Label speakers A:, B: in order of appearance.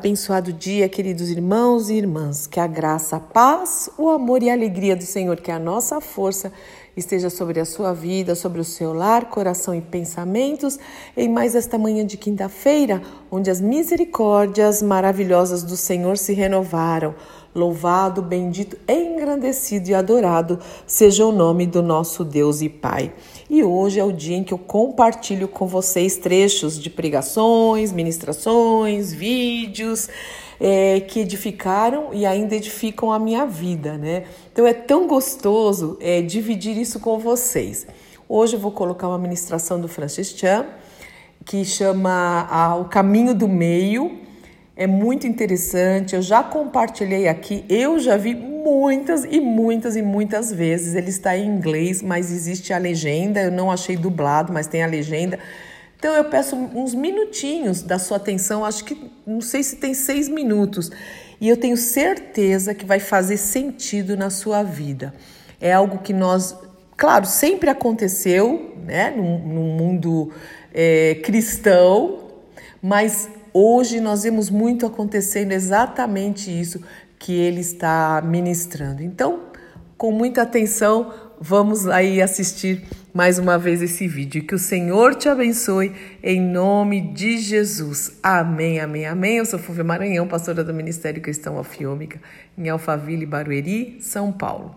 A: Abençoado dia, queridos irmãos e irmãs. Que a graça, a paz, o amor e a alegria do Senhor, que é a nossa força, esteja sobre a sua vida, sobre o seu lar, coração e pensamentos, em mais esta manhã de quinta-feira, onde as misericórdias maravilhosas do Senhor se renovaram. Louvado, bendito, engrandecido e adorado seja o nome do nosso Deus e Pai. E hoje é o dia em que eu compartilho com vocês trechos de pregações, ministrações, vídeos é, que edificaram e ainda edificam a minha vida, né? Então é tão gostoso é, dividir isso com vocês. Hoje eu vou colocar uma ministração do Francis Chan que chama ah, O Caminho do Meio é muito interessante. Eu já compartilhei aqui, eu já vi muitas e muitas e muitas vezes. Ele está em inglês, mas existe a legenda. Eu não achei dublado, mas tem a legenda. Então eu peço uns minutinhos da sua atenção. Acho que não sei se tem seis minutos. E eu tenho certeza que vai fazer sentido na sua vida. É algo que nós, claro, sempre aconteceu, né, no, mundo é, cristão, mas Hoje nós vemos muito acontecendo exatamente isso que ele está ministrando. Então, com muita atenção, vamos aí assistir mais uma vez esse vídeo. Que o Senhor te abençoe em nome de Jesus. Amém, amém, amém. Eu sou Fúvia Maranhão, pastora do Ministério Cristão Alfiômica, em Alphaville, Barueri, São Paulo.